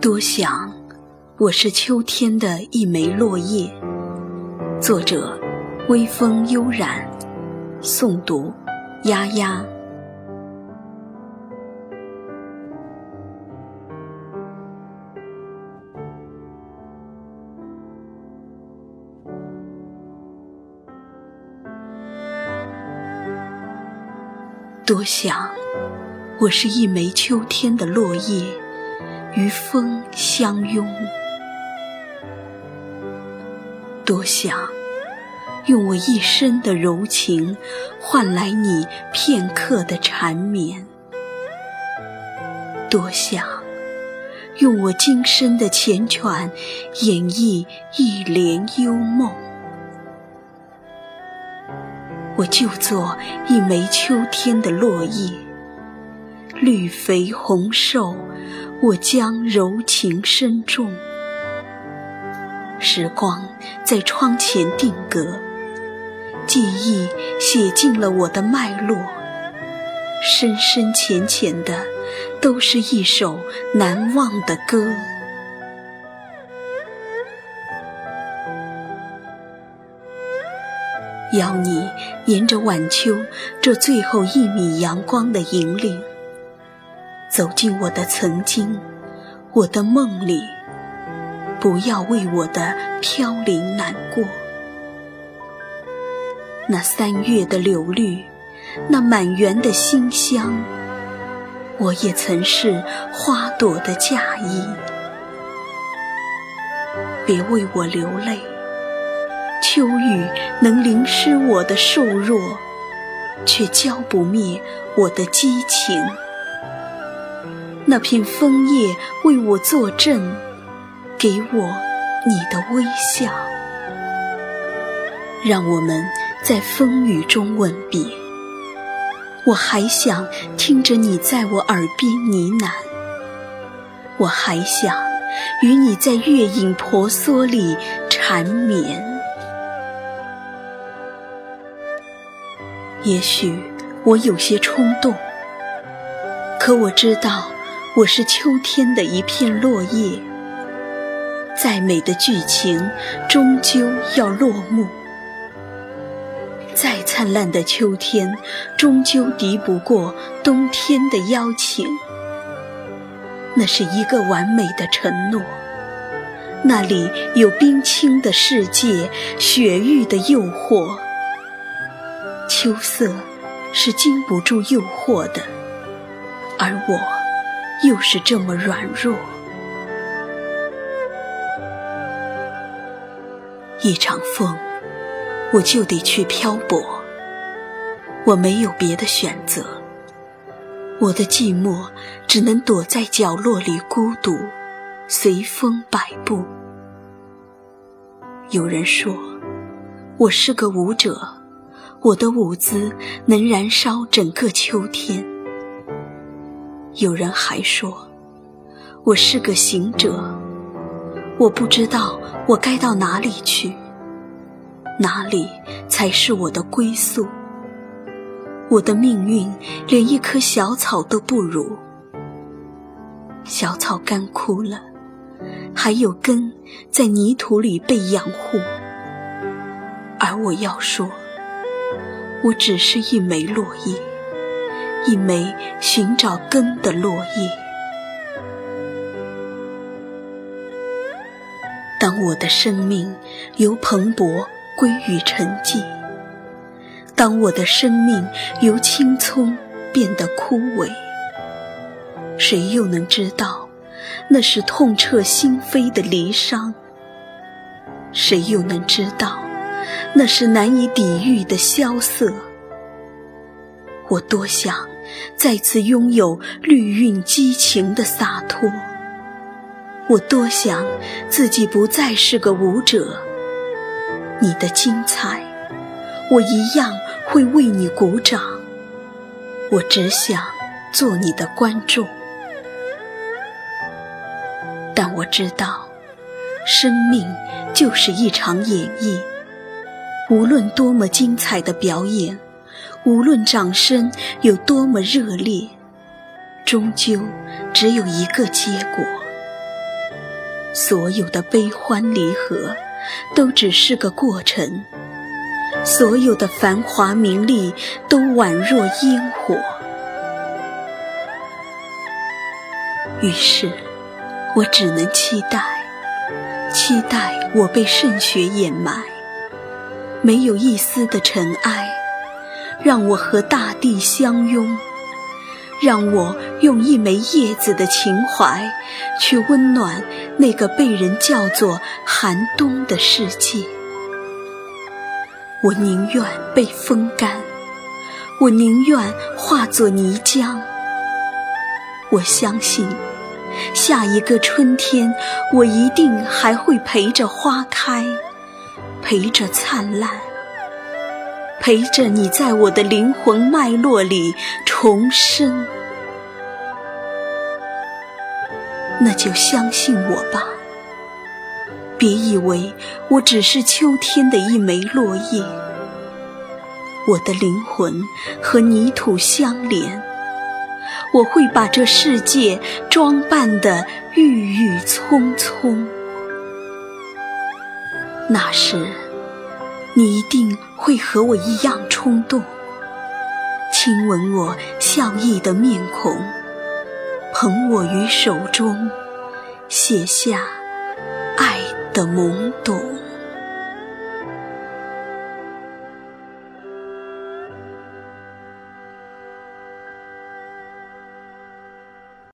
多想，我是秋天的一枚落叶。作者：微风悠然，诵读：丫丫。多想，我是一枚秋天的落叶，与风相拥。多想，用我一生的柔情，换来你片刻的缠绵。多想，用我今生的缱绻，演绎一帘幽梦。我就做一枚秋天的落叶，绿肥红瘦，我将柔情深种。时光在窗前定格，记忆写进了我的脉络，深深浅浅的，都是一首难忘的歌。邀你沿着晚秋这最后一米阳光的引领，走进我的曾经，我的梦里。不要为我的飘零难过。那三月的柳绿，那满园的馨香，我也曾是花朵的嫁衣。别为我流泪。秋雨能淋湿我的瘦弱，却浇不灭我的激情。那片枫叶为我作证，给我你的微笑。让我们在风雨中吻别。我还想听着你在我耳边呢喃，我还想与你在月影婆娑里缠绵。也许我有些冲动，可我知道我是秋天的一片落叶。再美的剧情终究要落幕，再灿烂的秋天终究敌不过冬天的邀请。那是一个完美的承诺，那里有冰清的世界，雪域的诱惑。秋色是经不住诱惑的，而我又是这么软弱。一场风，我就得去漂泊。我没有别的选择，我的寂寞只能躲在角落里孤独，随风摆布。有人说，我是个舞者。我的舞姿能燃烧整个秋天。有人还说，我是个行者，我不知道我该到哪里去，哪里才是我的归宿。我的命运连一棵小草都不如，小草干枯了，还有根在泥土里被养护，而我要说。我只是一枚落叶，一枚寻找根的落叶。当我的生命由蓬勃归于沉寂，当我的生命由青葱变得枯萎，谁又能知道那是痛彻心扉的离殇？谁又能知道？那是难以抵御的萧瑟。我多想再次拥有绿韵激情的洒脱。我多想自己不再是个舞者。你的精彩，我一样会为你鼓掌。我只想做你的观众。但我知道，生命就是一场演绎。无论多么精彩的表演，无论掌声有多么热烈，终究只有一个结果：所有的悲欢离合，都只是个过程；所有的繁华名利，都宛若烟火。于是，我只能期待，期待我被圣雪掩埋，没有一丝的尘埃，让我和大地相拥。让我用一枚叶子的情怀，去温暖那个被人叫做寒冬的世界。我宁愿被风干，我宁愿化作泥浆。我相信，下一个春天，我一定还会陪着花开，陪着灿烂。陪着你在我的灵魂脉络里重生，那就相信我吧。别以为我只是秋天的一枚落叶，我的灵魂和泥土相连，我会把这世界装扮得郁郁葱葱。那时。你一定会和我一样冲动，亲吻我笑意的面孔，捧我于手中，写下爱的懵懂。